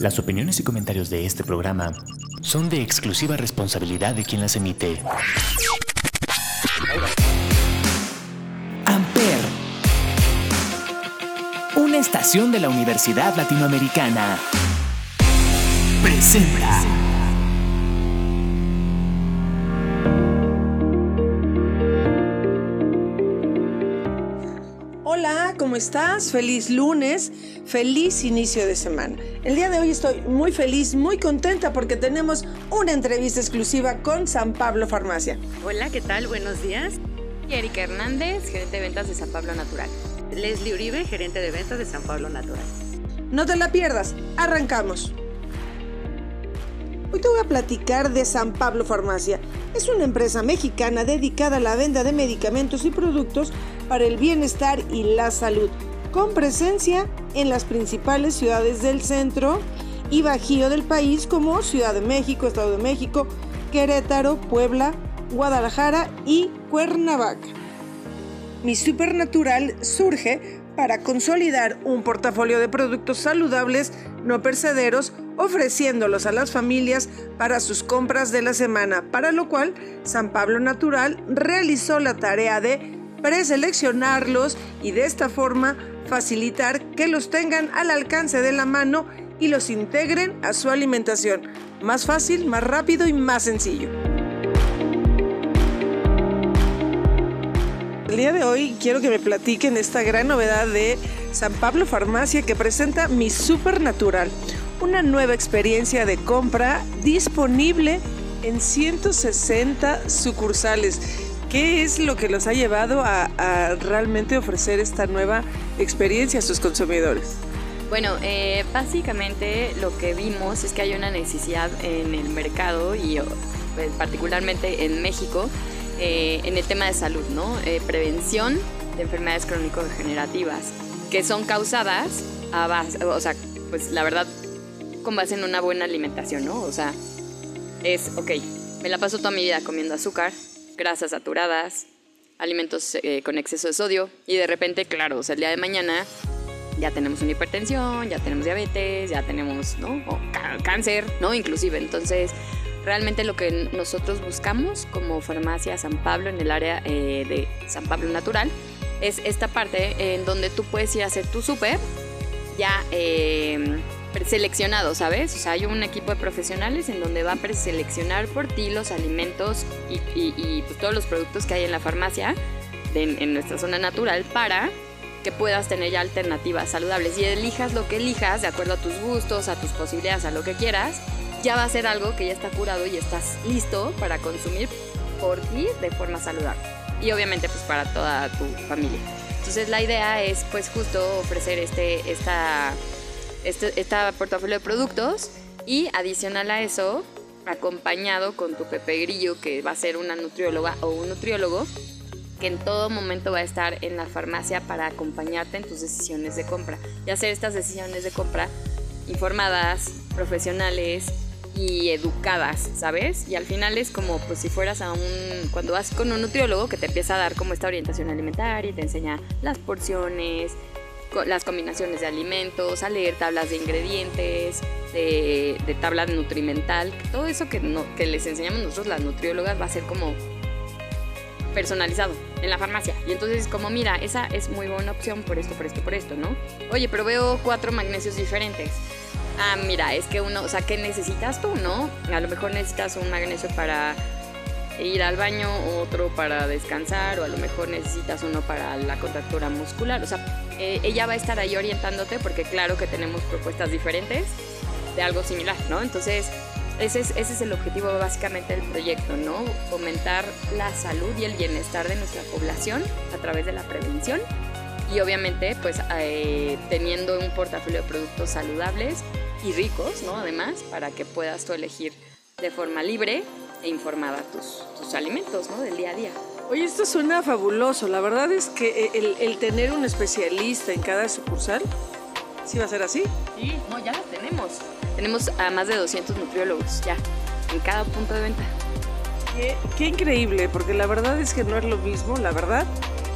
Las opiniones y comentarios de este programa son de exclusiva responsabilidad de quien las emite. Amper, una estación de la Universidad Latinoamericana, presenta. Hola, ¿cómo estás? Feliz lunes, feliz inicio de semana. El día de hoy estoy muy feliz, muy contenta porque tenemos una entrevista exclusiva con San Pablo Farmacia. Hola, ¿qué tal? Buenos días. Y Erika Hernández, gerente de ventas de San Pablo Natural. Leslie Uribe, gerente de ventas de San Pablo Natural. No te la pierdas, arrancamos. Hoy te voy a platicar de San Pablo Farmacia. Es una empresa mexicana dedicada a la venta de medicamentos y productos para el bienestar y la salud, con presencia en las principales ciudades del centro y bajío del país como Ciudad de México, Estado de México, Querétaro, Puebla, Guadalajara y Cuernavaca. Mi Supernatural surge para consolidar un portafolio de productos saludables no percederos ofreciéndolos a las familias para sus compras de la semana, para lo cual San Pablo Natural realizó la tarea de preseleccionarlos y de esta forma facilitar que los tengan al alcance de la mano y los integren a su alimentación. Más fácil, más rápido y más sencillo. El día de hoy quiero que me platiquen esta gran novedad de San Pablo Farmacia que presenta Mi Supernatural, una nueva experiencia de compra disponible en 160 sucursales. ¿Qué es lo que los ha llevado a, a realmente ofrecer esta nueva experiencia a sus consumidores? Bueno, eh, básicamente lo que vimos es que hay una necesidad en el mercado y pues, particularmente en México eh, en el tema de salud, ¿no? Eh, prevención de enfermedades crónico-degenerativas que son causadas a base, o sea, pues la verdad, con base en una buena alimentación, ¿no? O sea, es, ok, me la paso toda mi vida comiendo azúcar, grasas saturadas, alimentos eh, con exceso de sodio y de repente, claro, o sea, el día de mañana ya tenemos una hipertensión, ya tenemos diabetes, ya tenemos, ¿no? Cáncer, ¿no? Inclusive, entonces realmente lo que nosotros buscamos como farmacia San Pablo en el área eh, de San Pablo Natural es esta parte en donde tú puedes ir a hacer tu súper ya eh, preseleccionado, ¿sabes? O sea, hay un equipo de profesionales en donde va a preseleccionar por ti los alimentos y, pues, todos los productos que hay en la farmacia en nuestra zona natural para que puedas tener ya alternativas saludables y elijas lo que elijas de acuerdo a tus gustos, a tus posibilidades, a lo que quieras, ya va a ser algo que ya está curado y estás listo para consumir por ti de forma saludable. Y obviamente pues para toda tu familia. Entonces la idea es pues justo ofrecer este, esta, este esta portafolio de productos y adicional a eso, acompañado con tu Pepe Grillo, que va a ser una nutrióloga o un nutriólogo, que en todo momento va a estar en la farmacia para acompañarte en tus decisiones de compra y hacer estas decisiones de compra informadas, profesionales y educadas, ¿sabes? Y al final es como pues si fueras a un cuando vas con un nutriólogo que te empieza a dar como esta orientación alimentaria y te enseña las porciones, las combinaciones de alimentos, a leer tablas de ingredientes, de, tabla nutrimental, todo eso que, no, que les enseñamos nosotros las nutriólogas va a ser como personalizado en la farmacia. Y entonces como, mira, esa es muy buena opción por esto, por esto, por esto, ¿no? Oye, pero veo cuatro magnesios diferentes. Ah, mira, es que uno, o sea, ¿qué necesitas tú, no? A lo mejor necesitas un magnesio para ir al baño, otro para descansar, o a lo mejor necesitas uno para la contractura muscular. O sea, eh, ella va a estar ahí orientándote porque claro que tenemos propuestas diferentes de algo similar, ¿no? Entonces, ese es, el objetivo básicamente del proyecto, ¿no? Fomentar la salud y el bienestar de nuestra población a través de la prevención y obviamente pues eh, teniendo un portafolio de productos saludables y ricos, ¿no? Además, para que puedas tú elegir de forma libre e informada tus, tus alimentos, ¿no? Del día a día. Oye, esto suena fabuloso. La verdad es que el, el tener un especialista en cada sucursal, ¿sí va a ser así? Sí, no, ya lo tenemos. Tenemos a más de 200 nutriólogos ya en cada punto de venta. Qué, increíble, porque la verdad es que no es lo mismo, la verdad,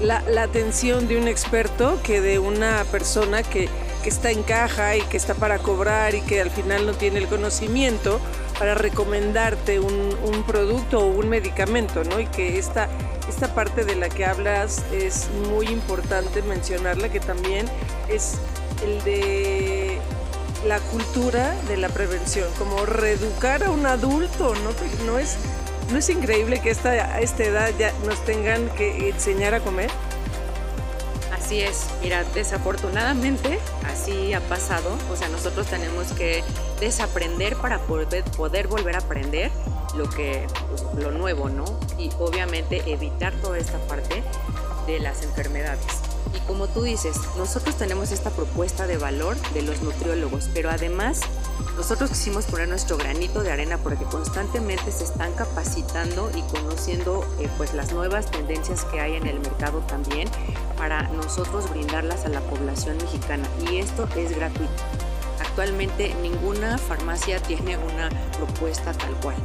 la, atención de un experto que de una persona que que está en caja y que está para cobrar y que al final no tiene el conocimiento para recomendarte un, producto o un medicamento, ¿no? Y que esta, esta parte de la que hablas es muy importante mencionarla, que también es el de la cultura de la prevención, como reeducar a un adulto, ¿no? ¿No es, no es increíble que esta, a esta edad ya nos tengan que enseñar a comer? Así es, mira, desafortunadamente así ha pasado, o sea, nosotros tenemos que desaprender para poder, poder volver a aprender lo que lo nuevo, ¿no? Y obviamente evitar toda esta parte de las enfermedades. Y como tú dices, nosotros tenemos esta propuesta de valor de los nutriólogos, pero además nosotros quisimos poner nuestro granito de arena porque constantemente se están capacitando y conociendo eh, pues las nuevas tendencias que hay en el mercado también para nosotros brindarlas a la población mexicana y esto es gratuito. Actualmente ninguna farmacia tiene una propuesta tal cual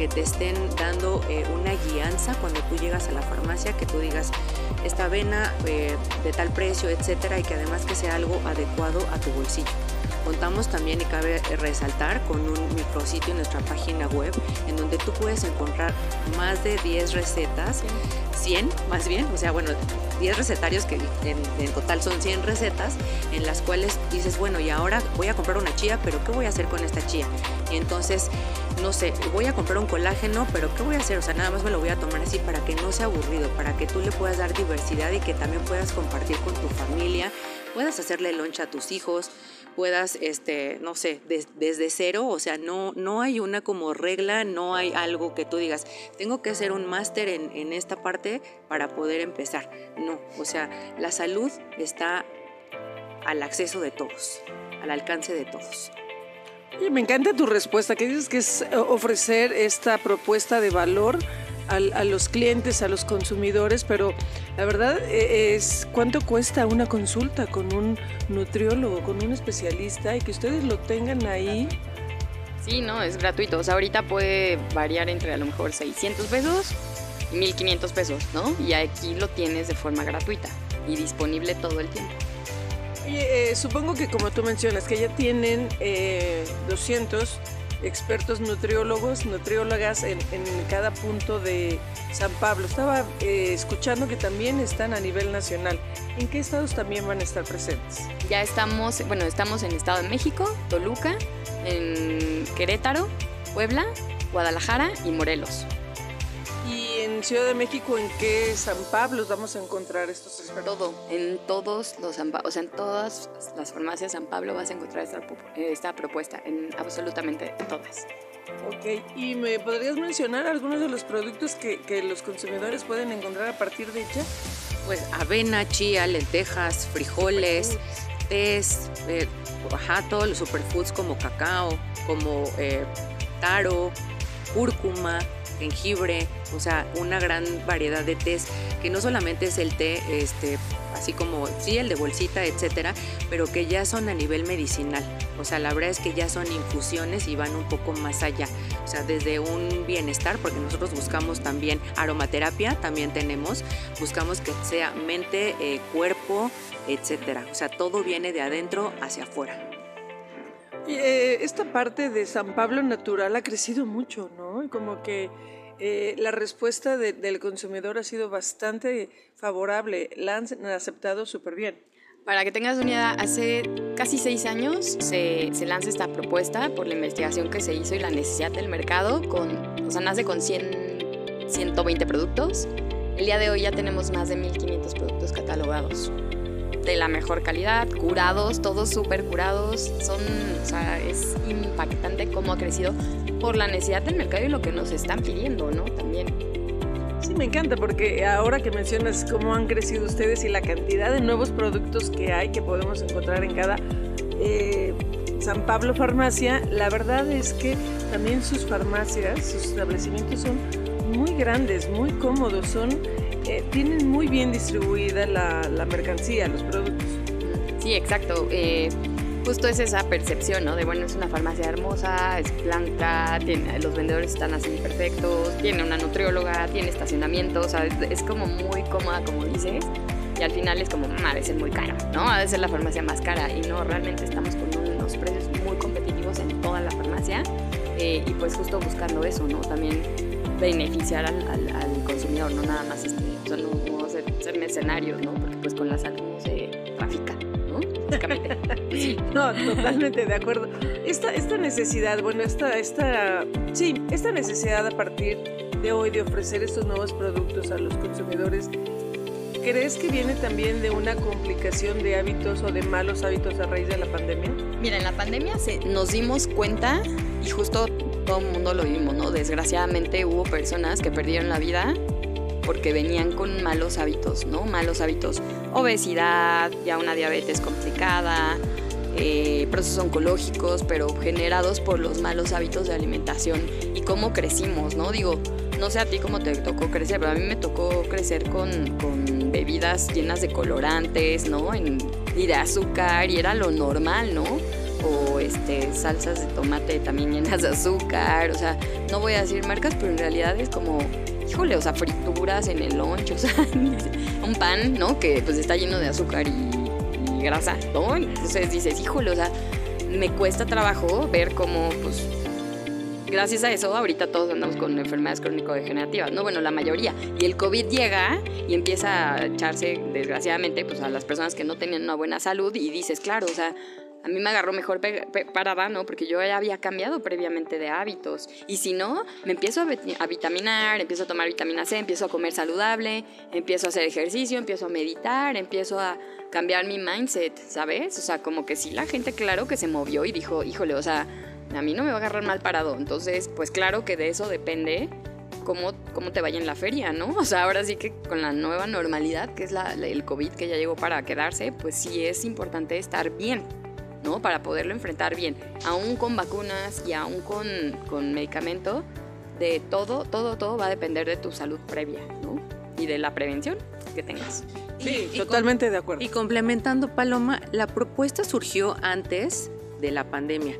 que te estén dando eh, una guianza cuando tú llegas a la farmacia, que tú digas, esta avena eh, de tal precio, etcétera, y que además que sea algo adecuado a tu bolsillo. Contamos también y cabe resaltar con un micrositio en nuestra página web en donde tú puedes encontrar más de 10 recetas, 100 más bien, o sea, bueno, 10 recetarios que en, total son 100 recetas en las cuales dices, bueno, y ahora voy a comprar una chía, pero ¿qué voy a hacer con esta chía? Y entonces, no sé, voy a comprar un colágeno, pero ¿qué voy a hacer? O sea, nada más me lo voy a tomar así para que no sea aburrido, para que tú le puedas dar diversidad y que también puedas compartir con tu familia, puedas hacerle loncha a tus hijos, puedas, este, no sé, desde cero, o sea, no, no hay una como regla, no hay algo que tú digas, tengo que hacer un máster en, en esta parte para poder empezar. No, o sea, la salud está al acceso de todos, al alcance de todos. me encanta tu respuesta, que dices que es ofrecer esta propuesta de valor a, los clientes, a los consumidores, pero la verdad e, es cuánto cuesta una consulta con un nutriólogo, con un especialista y que ustedes lo tengan ahí. Sí, no, es gratuito. O sea, ahorita puede variar entre a lo mejor 600 pesos y 1500 pesos, ¿no? Y aquí lo tienes de forma gratuita y disponible todo el tiempo. Oye, eh, supongo que como tú mencionas, que ya tienen eh, 200 expertos nutriólogos, nutriólogas en, cada punto de San Pablo. Estaba eh, escuchando que también están a nivel nacional. ¿En qué estados también van a estar presentes? Ya estamos, bueno, estamos en Estado de México, Toluca, en Querétaro, Puebla, Guadalajara y Morelos en Ciudad de México, ¿en qué San Pablo vamos a encontrar estos expertos? Todo, en todos los o sea, en todas las farmacias San Pablo vas a encontrar esta, esta propuesta, en absolutamente todas. Ok, ¿y me podrías mencionar algunos de los productos que, que los consumidores pueden encontrar a partir de ella? Pues avena, chía, lentejas, frijoles, tés, eh, todos los superfoods como cacao, como eh, taro, cúrcuma, jengibre, o sea, una gran variedad de tés, que no solamente es el té, este, así como, sí, el de bolsita, etcétera, pero que ya son a nivel medicinal. O sea, la verdad es que ya son infusiones y van un poco más allá. O sea, desde un bienestar, porque nosotros buscamos también aromaterapia, también tenemos, buscamos que sea mente, eh, cuerpo, etcétera. O sea, todo viene de adentro hacia afuera. Eh, esta parte de San Pablo Natural ha crecido mucho, ¿no? Y como que eh, la respuesta del consumidor ha sido bastante favorable, la han aceptado súper bien. Para que tengas una idea, hace casi seis años se, se, lanza esta propuesta por la investigación que se hizo y la necesidad del mercado, con, o sea, nace con 100, 120 productos. El día de hoy ya tenemos más de 1.500 productos catalogados de la mejor calidad, curados, todos súper curados. Son, o sea, es impactante cómo ha crecido por la necesidad del mercado y lo que nos están pidiendo, ¿no? También. Sí, me encanta porque ahora que mencionas cómo han crecido ustedes y la cantidad de nuevos productos que hay que podemos encontrar en cada eh, San Pablo Farmacia, la verdad es que también sus farmacias, sus establecimientos son muy grandes, muy cómodos, son eh, tienen muy bien distribuida la, la, mercancía, los productos. Sí, exacto. Eh, justo es esa percepción, ¿no? De, bueno, es una farmacia hermosa, es blanca, tiene, los vendedores están así perfectos, tiene una nutrióloga, tiene estacionamiento, o sea, es, como muy cómoda, como dices. y al final es como, ha de ser muy cara, ¿no? De ser la farmacia más cara y no, realmente estamos con unos precios muy competitivos en toda la farmacia eh, y pues justo buscando eso, ¿no? También beneficiar al, al, consumidor, no nada más este, o sea, no, ser, ser, mercenarios, ¿no? Porque pues con la salud se trafica, ¿no? No, totalmente de acuerdo. Esta, esta necesidad, bueno, esta, esta, sí, esta necesidad a partir de hoy de ofrecer estos nuevos productos a los consumidores ¿Crees que viene también de una complicación de hábitos o de malos hábitos a raíz de la pandemia? Mira, en la pandemia se, nos dimos cuenta y justo todo el mundo lo vimos, ¿no? Desgraciadamente hubo personas que perdieron la vida porque venían con malos hábitos, ¿no? Malos hábitos, obesidad, ya una diabetes complicada, eh, procesos oncológicos, pero generados por los malos hábitos de alimentación y cómo crecimos, ¿no? Digo, no sé a ti cómo te tocó crecer, pero a mí me tocó crecer con, bebidas llenas de colorantes, ¿no? y de azúcar, y era lo normal, ¿no? O este, salsas de tomate también llenas de azúcar, o sea, no voy a decir marcas, pero en realidad es como, híjole, o sea, frituras en el lunch, o sea, un pan, ¿no? Que pues está lleno de azúcar y, grasa. Entonces dices, híjole, o sea, me cuesta trabajo ver cómo, pues, gracias a eso ahorita todos andamos con enfermedades crónico-degenerativas, ¿no? Bueno, la mayoría. Y el COVID llega y empieza a echarse, desgraciadamente, pues a las personas que no tenían una buena salud y dices, claro, o sea, a mí me agarró mejor parada, ¿no? Porque yo ya había cambiado previamente de hábitos. Y si no, me empiezo a, vitaminar, empiezo a tomar vitamina C, empiezo a comer saludable, empiezo a hacer ejercicio, empiezo a meditar, empiezo a cambiar mi mindset, ¿sabes? O sea, como que sí, la gente, claro que se movió y dijo, híjole, o sea, a mí no me va a agarrar mal parado. Entonces, pues claro que de eso depende cómo, cómo te vaya en la feria, ¿no? O sea, ahora sí que con la nueva normalidad, que es la, el COVID que ya llegó para quedarse, pues sí es importante estar bien, ¿no? Para poderlo enfrentar bien, aún con vacunas y aún con, con medicamento, de todo, todo, todo va a depender de tu salud previa, ¿no? Y de la prevención que tengas. Sí, totalmente de acuerdo. Y complementando, Paloma, la propuesta surgió antes de la pandemia.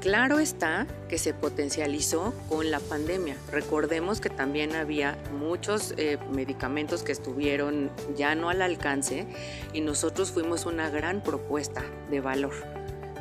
Claro está que se potencializó con la pandemia. Recordemos que también había muchos eh, medicamentos que estuvieron ya no al alcance y nosotros fuimos una gran propuesta de valor.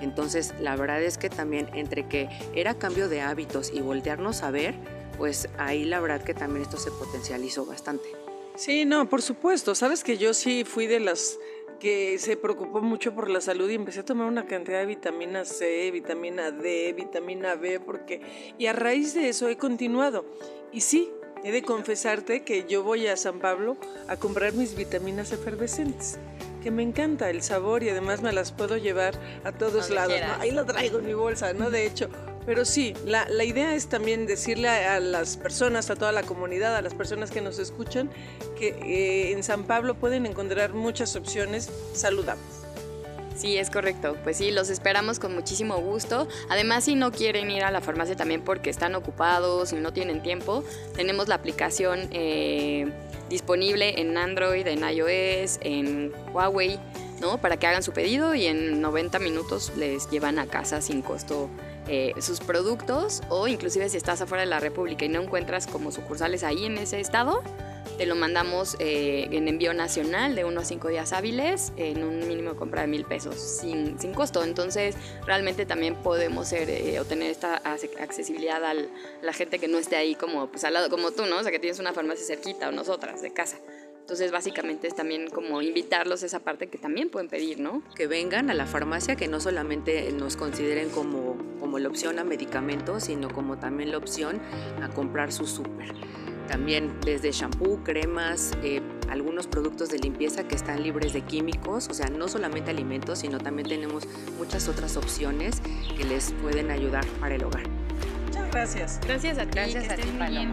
Entonces, la verdad es que también entre que era cambio de hábitos y voltearnos a ver, pues ahí la verdad que también esto se potencializó bastante. Sí, no, por supuesto. Sabes que yo sí fui de las que se preocupó mucho por la salud y empecé a tomar una cantidad de vitamina C, vitamina D, vitamina B, porque y a raíz de eso he continuado. Y sí, he de confesarte que yo voy a San Pablo a comprar mis vitaminas efervescentes, que me encanta el sabor y además me las puedo llevar a todos lados. Ahí lo traigo en mi bolsa, ¿no? De hecho, pero sí, la, la, idea es también decirle a, las personas, a toda la comunidad, a las personas que nos escuchan, que eh, en San Pablo pueden encontrar muchas opciones saludables. Sí, es correcto. Pues sí, los esperamos con muchísimo gusto. Además, si no quieren ir a la farmacia también porque están ocupados y no tienen tiempo, tenemos la aplicación eh, disponible en Android, en iOS, en Huawei, ¿no? Para que hagan su pedido y en 90 minutos les llevan a casa sin costo eh, sus productos o inclusive si estás afuera de la República y no encuentras como sucursales ahí en ese estado, te lo mandamos eh, en envío nacional de 1 a 5 días hábiles en un mínimo de compra de mil pesos sin, sin costo. Entonces realmente también podemos ser, eh, obtener esta accesibilidad a la gente que no esté ahí como, pues, al lado, como tú, ¿no? O sea, que tienes una farmacia cerquita o nosotras de casa. Entonces, básicamente es también como invitarlos a esa parte que también pueden pedir, ¿no? Que vengan a la farmacia, que no solamente nos consideren como, como la opción a medicamentos, sino como también la opción a comprar su súper. También desde shampoo, cremas, eh, algunos productos de limpieza que están libres de químicos, o sea, no solamente alimentos, sino también tenemos muchas otras opciones que les pueden ayudar para el hogar. Muchas gracias. Gracias a ti. Gracias a ti, Paloma.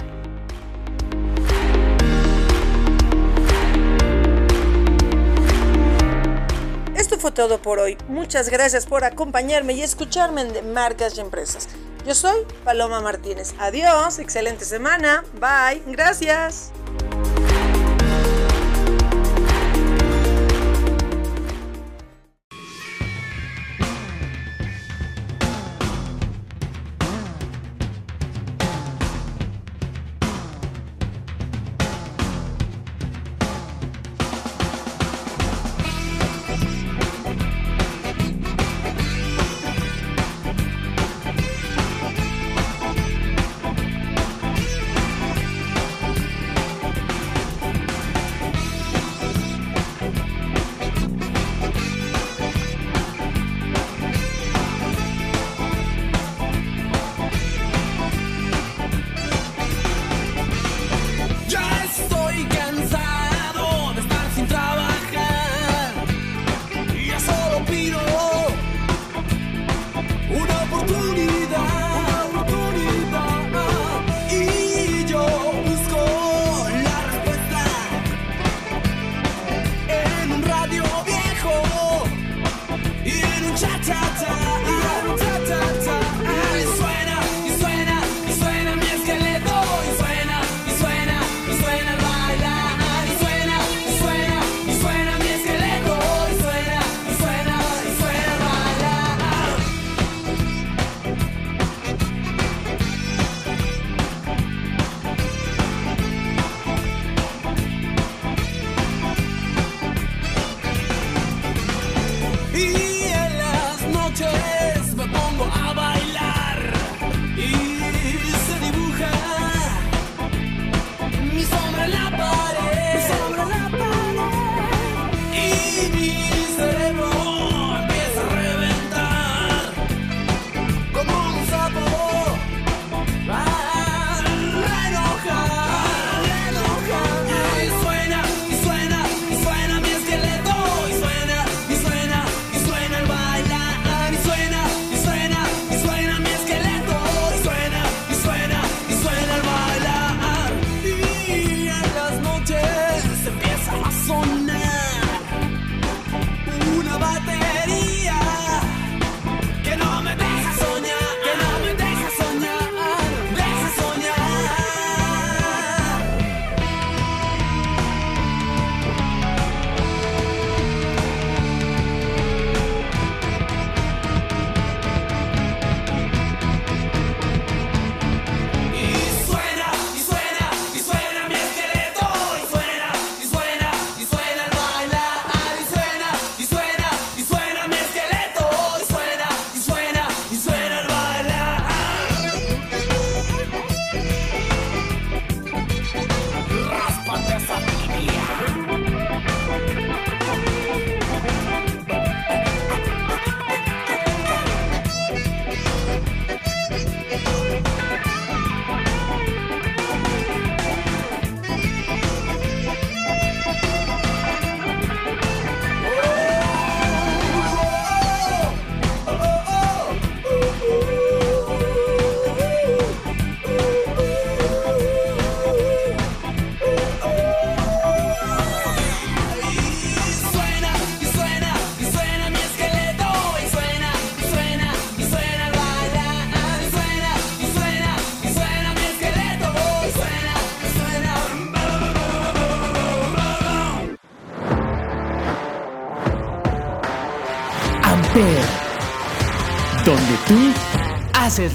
Esto fue todo por hoy. Muchas gracias por acompañarme y escucharme en Marcas y Empresas. Yo soy Paloma Martínez. Adiós, excelente semana. Bye. Gracias.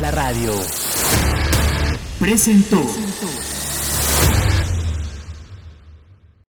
La radio. Presentó.